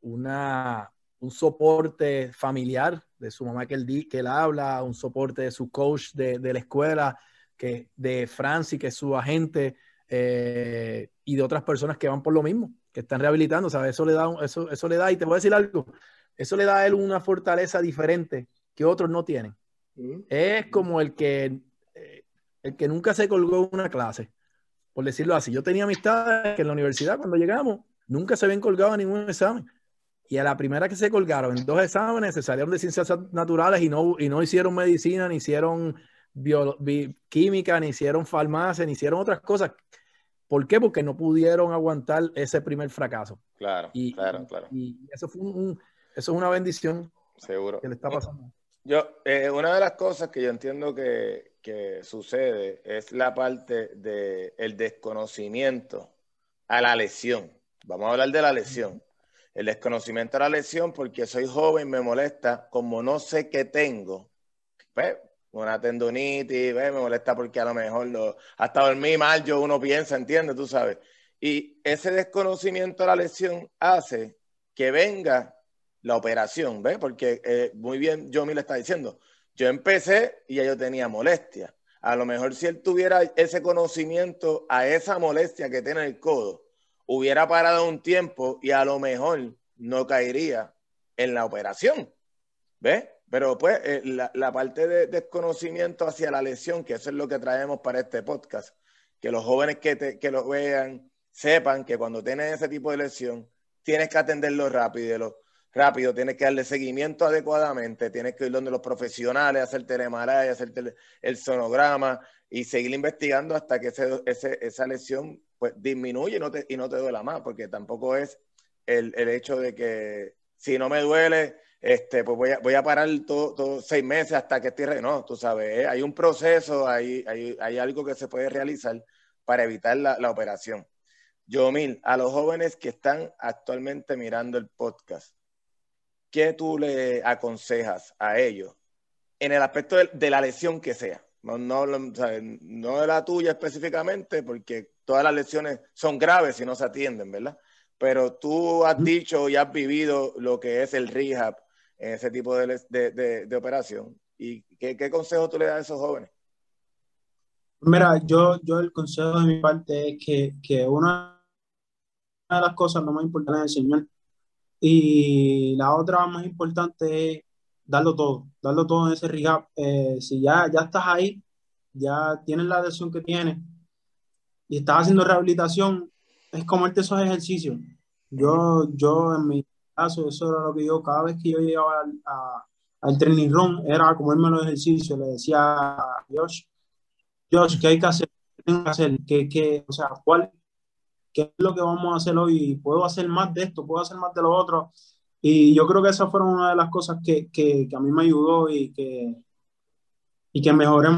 una, un soporte familiar de su mamá que él, que él habla, un soporte de su coach de, de la escuela, que, de Francis, que es su agente, eh, y de otras personas que van por lo mismo, que están rehabilitando, ¿sabes? Eso le da, eso, eso le da, y te voy a decir algo, eso le da a él una fortaleza diferente que otros no tienen. Mm. Es como el que, eh, el que nunca se colgó una clase, por decirlo así. Yo tenía amistades que en la universidad, cuando llegamos, nunca se habían colgado a ningún examen y a la primera que se colgaron en dos exámenes se salieron de ciencias naturales y no, y no hicieron medicina, ni hicieron química, ni hicieron farmacia, ni hicieron otras cosas. ¿Por qué? Porque no pudieron aguantar ese primer fracaso. Claro, y, claro, claro. Y eso, fue un, eso es una bendición Seguro. que le está pasando. Yo, eh, una de las cosas que yo entiendo que, que sucede es la parte del el desconocimiento a la lesión. Vamos a hablar de la lesión el desconocimiento de la lesión porque soy joven, me molesta, como no sé qué tengo, pues, una tendonitis, me molesta porque a lo mejor lo, hasta dormir mal yo uno piensa, entiende, tú sabes. Y ese desconocimiento de la lesión hace que venga la operación, ¿ves? Porque eh, muy bien yo me le está diciendo, yo empecé y ya yo tenía molestia. A lo mejor si él tuviera ese conocimiento a esa molestia que tiene el codo, hubiera parado un tiempo y a lo mejor no caería en la operación. ¿Ves? Pero pues eh, la, parte de desconocimiento hacia la lesión, que eso es lo que traemos para este podcast, que los jóvenes que, que lo vean sepan que cuando tienen ese tipo de lesión, tienes que atenderlo rápido, rápido, tienes que darle seguimiento adecuadamente, tienes que ir donde los profesionales, hacer telemaray, hacer el sonograma y seguir investigando hasta que ese, esa lesión pues disminuye y no te, y no te duela más, porque tampoco es el, el hecho de que si no me duele, este, pues voy a, voy a parar todos todo seis meses hasta que esté... No, tú sabes, ¿eh? hay un proceso, hay, hay, hay, algo que se puede realizar para evitar la, la operación. Yo, Mil, a los jóvenes que están actualmente mirando el podcast, ¿qué tú le aconsejas a ellos en el aspecto de, de la lesión que sea? No, no, no de la tuya específicamente, porque todas las lesiones son graves si no se atienden, ¿verdad? pero tú has dicho y has vivido lo que es el rehab en ese tipo de, de, operación. ¿Y qué, qué, consejo tú le das a esos jóvenes? Mira, yo, yo el consejo de mi parte es que, que una de las cosas lo más importantes es el Señor. Y la otra más importante es darlo todo, darlo todo en ese rehab. Eh, si ya, ya estás ahí, ya tienes la lesión que tienes y estás haciendo rehabilitación, es comerte esos ejercicios. Yo, yo en mi caso, eso era lo que yo, cada vez que yo llegaba al, al training room, era comerme los ejercicios. Le decía a Josh, Josh, ¿qué hay que hacer? ¿Qué tengo que hacer? ¿Qué, qué, o sea, ¿cuál, ¿qué es lo que vamos a hacer hoy? ¿Puedo hacer más de esto? ¿Puedo hacer más de lo otro? Y yo creo que esas fueron una de las cosas que, que, que a mí me ayudó y que, y que mejoré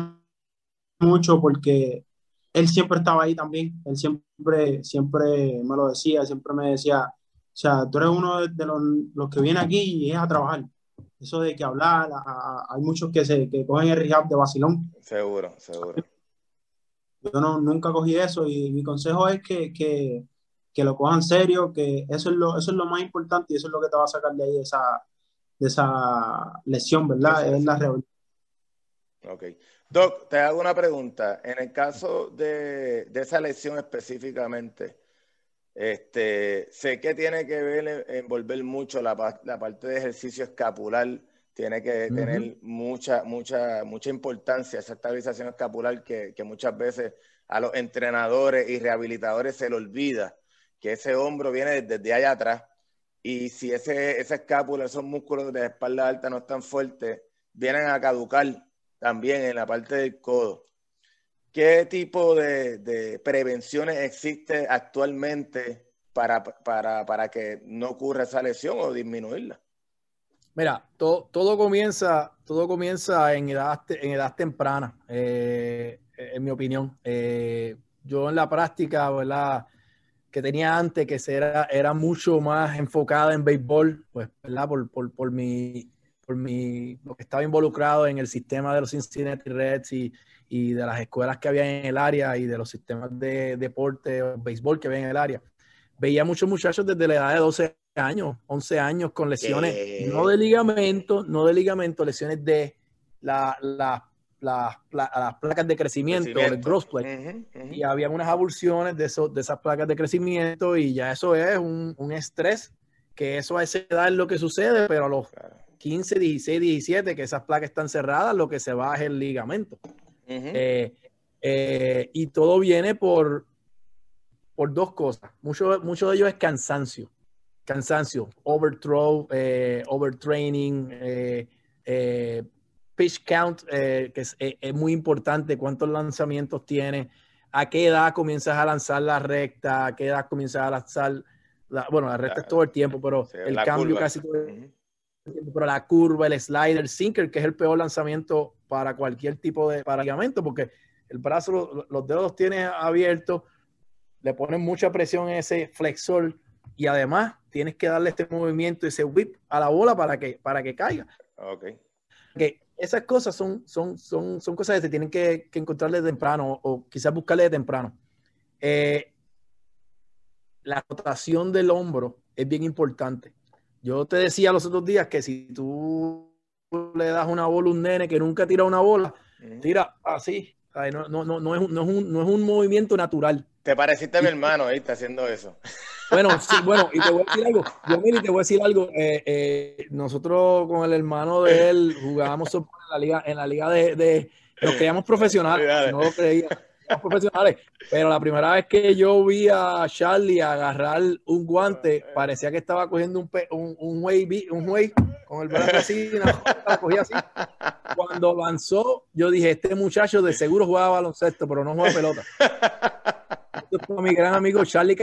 mucho porque él siempre estaba ahí también, él siempre, siempre me lo decía, siempre me decía, o sea, tú eres uno de, los, los, que viene aquí y es a trabajar. Eso de que hablar, hay muchos que se que cogen el rehab de vacilón. Seguro, seguro. Yo no, nunca cogí eso y mi consejo es que, que, que lo cojan serio, que eso es, lo, eso es lo más importante y eso es lo que te va a sacar de ahí de esa, de esa lesión, ¿verdad? es la rehabilitación. Ok. Doc, te hago una pregunta. En el caso de, esa lesión específicamente, este, sé que tiene que ver, envolver mucho la, parte de ejercicio escapular, tiene que tener mucha, mucha, mucha importancia esa estabilización escapular que, muchas veces a los entrenadores y rehabilitadores se le olvida que ese hombro viene desde allá atrás. Y si ese, esa escápula, esos músculos de espalda alta no están fuertes, vienen a caducar también en la parte del codo. ¿Qué tipo de, prevenciones existe actualmente para, para, que no ocurra esa lesión o disminuirla? Mira, todo, comienza, todo comienza en edad, en edad temprana, eh, en mi opinión. Eh, yo en la práctica, ¿verdad? que tenía antes, que era, era mucho más enfocada en béisbol, pues, ¿verdad? Por, por, por mi, por mi, lo que estaba involucrado en el sistema de los Cincinnati Reds y, y, de las escuelas que había en el área y de los sistemas de deporte o béisbol que había en el área. Veía muchos muchachos desde la edad de 12 años, 11 años con lesiones, no de ligamento, no de ligamento, lesiones de la, la, las placas de crecimiento, el growth plate. Y había unas abulsiones de, eso, de esas placas de crecimiento y ya eso es un, un estrés, que eso a esa edad es lo que sucede, pero a los 15, 16, 17, que esas placas están cerradas, lo que se va es el ligamento. Eh, eh, y todo viene por, por dos cosas. Mucho, mucho de ello es cansancio. Cansancio, overthrow, eh, overtraining, pitch count, que es, muy importante, cuántos lanzamientos tiene, a qué edad comienzas a lanzar la recta, a qué edad comienzas a lanzar, la, bueno, la recta es todo el tiempo, pero el cambio casi todo el pero la curva, el slider, el sinker, que es el peor lanzamiento para cualquier tipo de ligamento, porque el brazo, los dedos los tiene abiertos, le ponen mucha presión en ese flexor y además tienes que darle este movimiento, ese whip a la bola para que, para que caiga. Ok. Que esas cosas son, son, son, son cosas que se tienen que, que encontrar de temprano o quizás buscarle de temprano. Eh, la rotación del hombro es bien importante. Yo te decía los otros días que si tú le das una bola a un nene que nunca tira una bola, tira así. No, no, no, no, es, no, es un, no es un movimiento natural. Te pareciste a mi hermano ahí, está haciendo eso. Bueno, sí, bueno, y te voy a decir algo. Yo, mira, te voy a decir algo. Eh, eh, nosotros con el hermano de él jugábamos en la liga, en la liga de, de nos creíamos profesionales, no lo creíamos profesionales. Pero la primera vez que yo vi a Charlie agarrar un guante, parecía que estaba cogiendo un, un, un way, un way con el brazo así, cogía así. Cuando lanzó, yo dije, este muchacho de seguro jugaba baloncesto, pero no juega pelota. Esto es mi gran amigo Charlie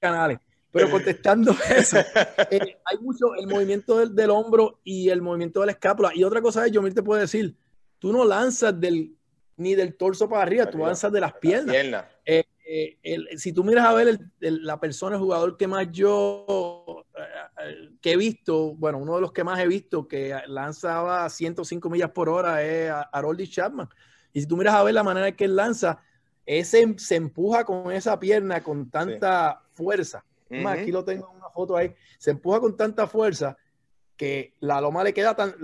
Canales. Pero contestando eso, eh, hay mucho el movimiento del, del, hombro y el movimiento de la escápula. Y otra cosa es, yo te puedo decir, tú no lanzas del ni del torso para arriba, tú avanzas de las piernas. Eh, eh, si tú miras a ver la persona, el jugador que más yo eh, que he visto, bueno, uno de los que más he visto que lanzaba 105 millas por hora es Harold Chapman. Y si tú miras a ver la manera en que él lanza, ese se empuja con esa pierna con tanta fuerza Más, aquí lo tengo en una foto ahí. Se empuja con tanta fuerza que la loma le queda tan,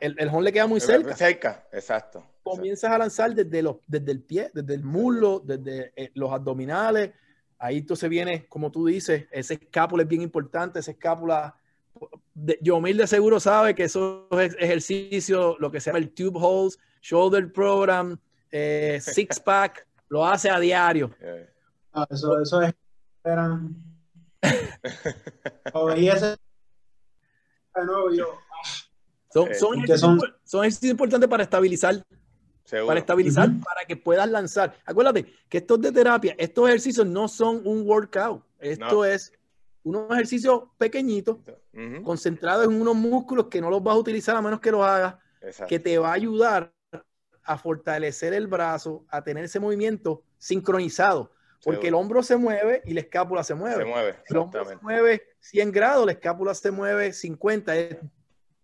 el, el le queda muy cerca. Cerca, exacto. Comienzas a lanzar desde, los, desde el pie, desde el muslo, desde eh, los abdominales. Ahí entonces viene, como tú dices, ese escápula es bien importante, esa escápula. Yo de seguro sabe que esos ejercicios, lo que se llama el tube holes, shoulder program, eh, six pack, lo hace a diario. Ah, eso, eso es. Son, son, ejercicios, importantes para estabilizar. Para estabilizar, para que puedas lanzar. Acuérdate que estos de terapia, estos ejercicios no son un workout. Esto es unos ejercicios pequeñitos, concentrados en unos músculos que no los vas a utilizar a menos que los hagas, que te va a ayudar a fortalecer el brazo, a tener ese movimiento sincronizado. Porque el hombro se mueve y la escápula se mueve. Se mueve, el hombro se mueve 100 grados, la escápula se mueve 50. Es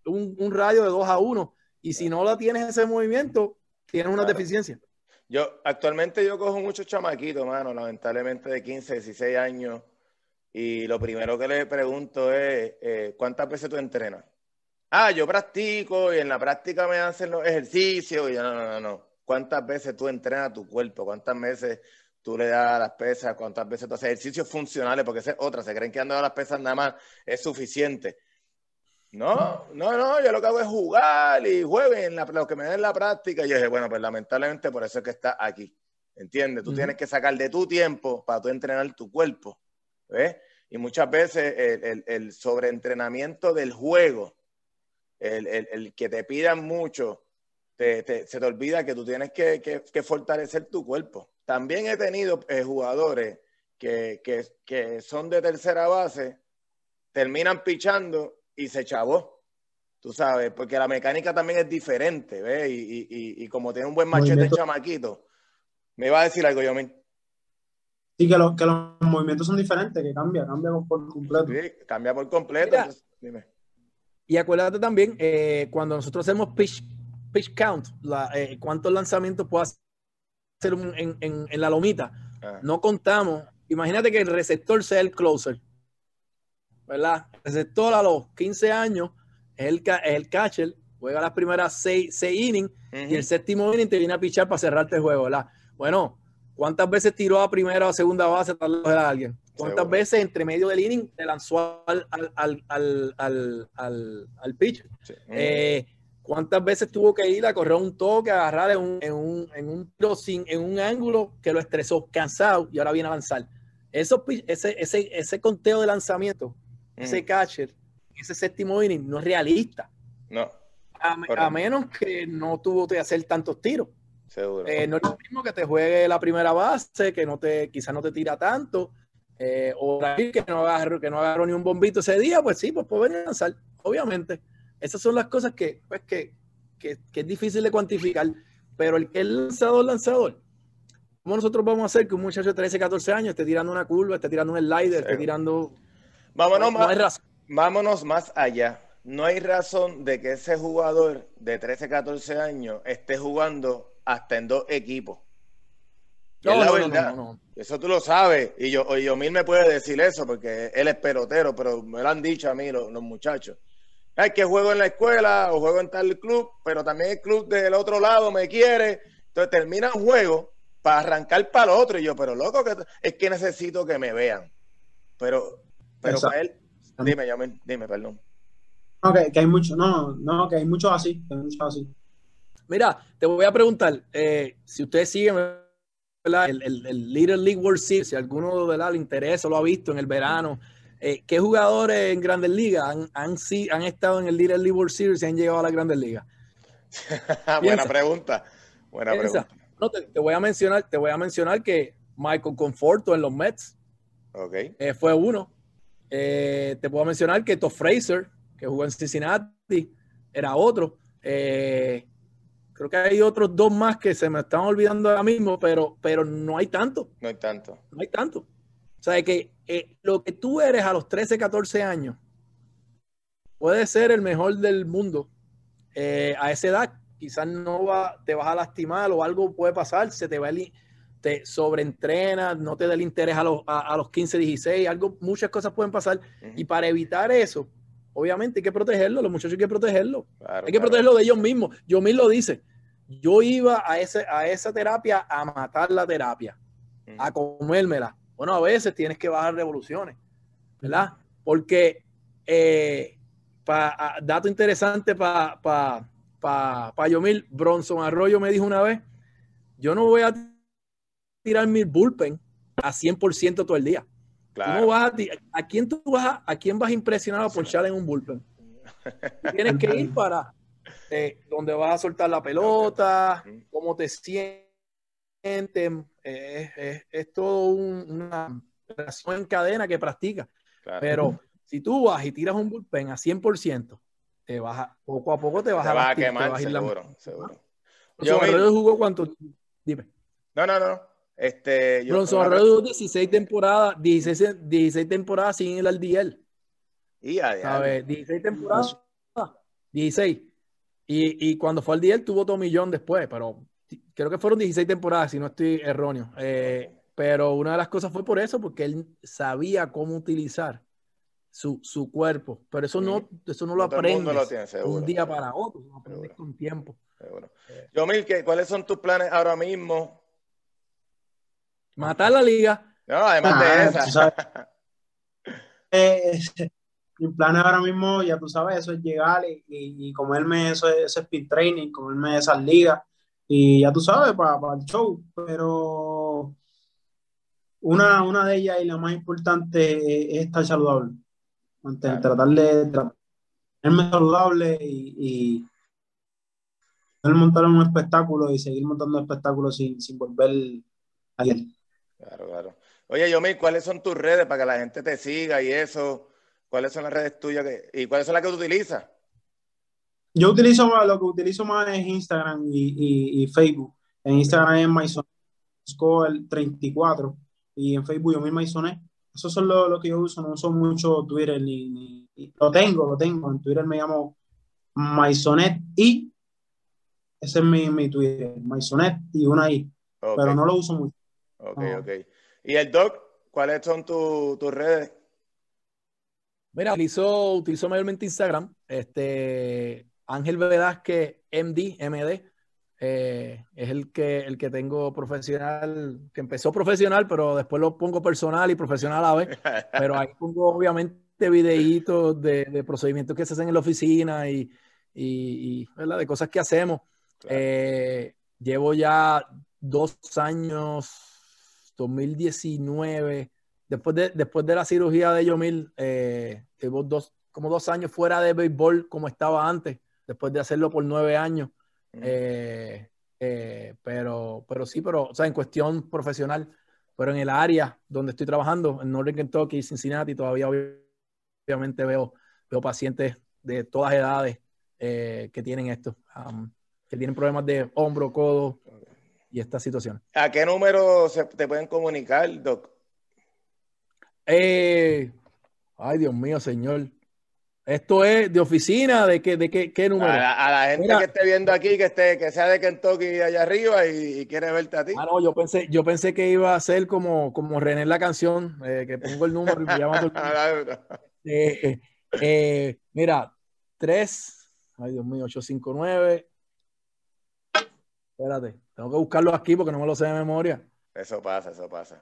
un, radio de 2 a 1. Y si no la tienes ese movimiento, tienes una deficiencia. Yo actualmente yo cojo muchos chamaquitos, mano, lamentablemente de 15, 16 años. Y lo primero que les pregunto es, eh, ¿cuántas veces tú entrenas? Ah, yo practico y en la práctica me hacen los ejercicios. Y yo, no, no, no, no. ¿Cuántas veces tú entrenas tu cuerpo? ¿Cuántas veces tú le das las pesas, cuántas veces tú haces ejercicios funcionales, porque esa es otra, se creen que andando las pesas nada más es suficiente. No, no, no, yo lo que hago es jugar y jueguen lo que me den la práctica. Y yo dije, bueno, pues lamentablemente por eso es que está aquí. ¿Entiendes? Tú tienes que sacar de tu tiempo para tú entrenar tu cuerpo. ¿Ves? Y muchas veces el, el, sobreentrenamiento del juego, el, que te pidan mucho, se te olvida que tú tienes que, que fortalecer tu cuerpo. También he tenido eh, jugadores que, son de tercera base, terminan pichando y se chavó. Tú sabes, porque la mecánica también es diferente, ¿ves? Y, como tiene un buen machete en chamaquito, me iba a decir algo, yo Sí, que, que los movimientos son diferentes, que cambia, cambia por completo. Sí, cambia por completo. dime. Y acuérdate también, eh, cuando nosotros hacemos pitch, pitch count, eh, cuántos lanzamientos puede hacer en, la lomita. Ah. No contamos. Imagínate que el receptor sea el closer. ¿Verdad? Receptor a los 15 años es el, el catcher, juega las primeras 6 innings y el séptimo inning te viene a pichar para cerrarte el juego, ¿verdad? Bueno, ¿cuántas veces tiró a primera o segunda base a alguien? ¿Cuántas veces entre medio del inning te lanzó al, al, al, al pitcher? Eh, ¿Cuántas veces tuvo que ir a correr un toque, a agarrar en un, en un, en un, en un ángulo que lo estresó, cansado y ahora viene a lanzar? Eso, ese, ese, ese conteo de lanzamiento, ese mm. catcher, ese séptimo inning, no es realista. No. A, menos que no tuvo que hacer tantos tiros. Seguro. Eh, no es lo mismo que te juegue la primera base, que no te, quizás no te tira tanto, eh, o que no agarró, que no agarró ni un bombito ese día, pues sí, pues puede lanzar, obviamente. Esas son las cosas que, pues, que, que, es difícil de cuantificar, pero el que es lanzador, lanzador, ¿cómo nosotros vamos a hacer que un muchacho de 13, 14 años esté tirando una curva, esté tirando un slider, esté tirando... Vámonos, más, vámonos más allá. No hay razón de que ese jugador de 13, 14 años esté jugando hasta en dos equipos. No, la verdad. eso tú lo sabes. Y yo, y Yomil me puede decir eso porque él es pelotero, pero me lo han dicho a mí los muchachos hay que juego en la escuela o juego en tal club, pero también el club del otro lado me quiere. Entonces termina un juego para arrancar para el otro. Y yo, pero loco, que es que necesito que me vean. Pero, pero para él, dime, dime, perdón. No, que, hay mucho, no, no, que hay muchos así, hay muchos así. Mira, te voy a preguntar, eh, si ustedes siguen el, el, Little League World Series, si alguno de le interesa, lo ha visto en el verano, eh, ¿Qué jugadores en Grandes Ligas han, han, han, estado en el Little League World Series y han llegado a las Grandes Ligas? Buena pregunta. Buena pregunta. No, te, voy a mencionar, te voy a mencionar que Michael Conforto en los Mets okay. Eh, fue uno. Eh, te puedo mencionar que Todd Fraser, que jugó en Cincinnati, era otro. creo que hay otros dos más que se me están olvidando ahora mismo, pero, pero no hay tanto. No hay tanto. No hay tanto. O sea, que eh, lo que tú eres a los 13, 14 años puede ser el mejor del mundo eh, a esa edad. Quizás no va, te vas a lastimar o algo puede pasar, se te va te sobreentrenas, no te da el interés a los, a, los 15, 16, algo, muchas cosas pueden pasar. Y para evitar eso, obviamente hay que protegerlo, los muchachos hay que protegerlo. hay que protegerlo de ellos mismos. Yo mismo lo dice. Yo iba a, ese, a esa terapia a matar la terapia, a comérmela. Bueno, a veces tienes que bajar revoluciones, ¿verdad? Porque, eh, dato interesante para pa, pa, pa Yomil, Bronson Arroyo me dijo una vez, yo no voy a tirar mi bullpen a 100% todo el día. vas a, quién tú vas a, quién vas a impresionar a ponchar en un bullpen? Tienes que ir para eh, donde vas a soltar la pelota, cómo te sientes. Eh, es, todo una relación en cadena que practica. Pero si tú vas y tiras un bullpen a 100%, te vas poco a poco te vas, a, quemar, seguro, seguro. Yo jugó cuánto? Dime. No, no, no. Este, yo, Bronson Arroyo 16 temporadas, 16, 16 temporadas sin el al DL. Y a, ver, 16 temporadas, 16. Y, y cuando fue al DL tuvo otro millón después, pero creo que fueron 16 temporadas, si no estoy erróneo. Eh, pero una de las cosas fue por eso, porque él sabía cómo utilizar su, su cuerpo. Pero eso no, eso no lo aprendes un día para otro, lo aprendes con tiempo. Yo, Milke, ¿cuáles son tus planes ahora mismo? Matar la liga. No, además de ah, esa. Eh, mi plan ahora mismo, ya tú sabes, eso es llegar y, y, comerme eso, ese speed training, comerme esas ligas y ya tú sabes, para, el show. Pero una, una de ellas y la más importante es, estar saludable. Tratar de tenerme saludable y, y montar un espectáculo y seguir montando espectáculos sin, sin volver a ir. Claro, claro. Oye, Yomi, ¿cuáles son tus redes para que la gente te siga y eso? ¿Cuáles son las redes tuyas y cuáles son las que tú utilizas? Yo utilizo lo que utilizo más es Instagram y, Facebook. En Instagram es MySonet 34 y en Facebook yo mismo Maisonet. Esos son lo, que yo uso, no uso mucho Twitter ni, lo tengo, lo tengo. En Twitter me llamo Maisonet y ese es mi, mi Twitter, Maisonet y una I. Pero no lo uso mucho. Ok, ok. ¿Y el doc? ¿Cuáles son tus redes? Mira, utilizo, utilizo mayormente Instagram. Este, Ángel Velázquez, MD, MD. Eh, es el que, el que tengo profesional, que empezó profesional, pero después lo pongo personal y profesional a ver. Pero ahí pongo obviamente videitos de, procedimientos que se hacen en la oficina y, y, de cosas que hacemos. Eh, llevo ya dos años 2019, después de, después de la cirugía de Yomil, eh, dos, como dos años fuera de béisbol como estaba antes, después de hacerlo por nueve años. Eh, eh, pero, pero sí, pero, o sea, en cuestión profesional, pero en el área donde estoy trabajando, en Northern Kentucky, Cincinnati, todavía obviamente veo, veo pacientes de todas edades eh, que tienen esto, um, que tienen problemas de hombro, codo, y esta situación. ¿A qué número se te pueden comunicar, Doc? Eh, ay, Dios mío, señor. Esto es de oficina, ¿de qué, de qué, número? A la, gente que esté viendo aquí, que esté, que sea de Kentucky allá arriba y, quiere verte a ti. Ah, no, yo pensé, yo pensé que iba a ser como, como René la canción, eh, que pongo el número y me llama eh, eh, mira, 3, ay Dios mío, 859. Espérate. Tengo que buscarlo aquí porque no me lo sé de memoria. Eso pasa, eso pasa.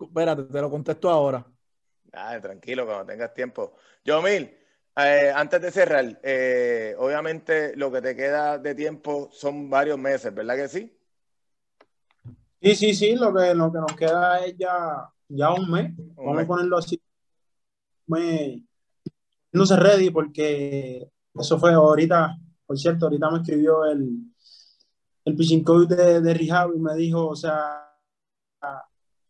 espérate, te lo contesto ahora. Dale, tranquilo, cuando tengas tiempo. Yo, Mil, eh, antes de cerrar, eh, obviamente lo que te queda de tiempo son varios meses, ¿verdad que sí? Sí, sí, sí, lo que, lo que nos queda es ya, ya un mes. Vamos a ponerlo así. no se ready porque eso fue ahorita, por cierto, ahorita me escribió el, el pitching coach de, de y me dijo, o sea,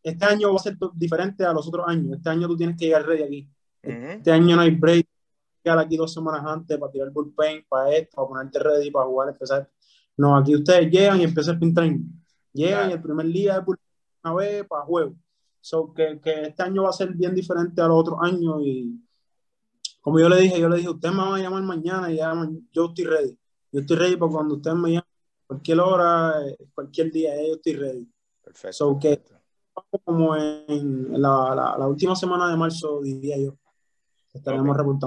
este año va a ser diferente a los otros años. Este año tú tienes que llegar ready aquí. Este año no hay break. Llegar aquí dos semanas antes para tirar bullpen, para esto, para ponerte ready, para jugar, empezar. No, aquí ustedes llegan y empiezan el pin training. Llegan y el primer día de bullpen una vez para juego. So, que, que, este año va a ser bien diferente a los otros años y como yo le dije, yo le dije, usted me va a llamar mañana y yo estoy ready. Yo estoy ready para cuando usted me llame cualquier hora, cualquier día, yo estoy ready. Perfecto. So que como en la, la, última semana de marzo, diría yo, estaremos okay.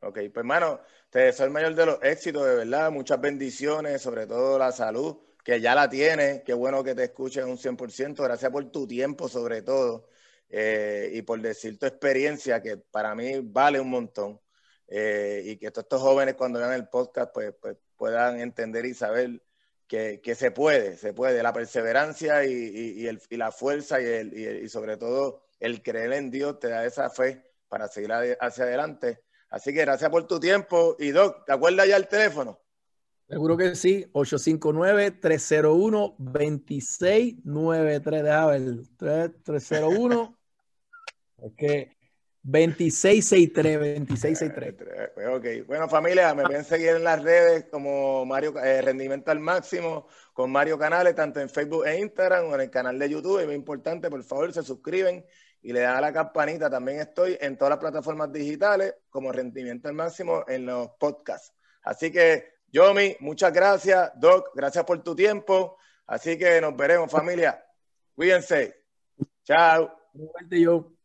Ok, pues hermano, te deseo el mayor de los éxitos, de verdad, muchas bendiciones, sobre todo la salud, que ya la tienes, qué bueno que te escuches un 100%, gracias por tu tiempo sobre todo, eh, y por decir tu experiencia, que para mí vale un montón, eh, y que todos estos jóvenes cuando vean el podcast, pues, pues puedan entender y saber que, se puede, se puede, la perseverancia y, el, y la fuerza y, el, y, sobre todo el creer en Dios te da esa fe para seguir hacia adelante. Así que gracias por tu tiempo. Y Doc, ¿te acuerdas ya el teléfono? Seguro que sí, 859-301-2693. Deja ver, 301. es que 2663, 2663. Pues, ok, bueno familia, me pueden seguir en las redes como Mario eh, Rendimiento al Máximo, con Mario Canales, tanto en Facebook e Instagram o en el canal de YouTube. Es muy importante, por favor, se suscriben y le dan a la campanita. También estoy en todas las plataformas digitales como Rendimiento al Máximo en los podcasts. Así que, Yomi, muchas gracias. Doc, gracias por tu tiempo. Así que nos veremos, familia. Cuídense. Chao. yo.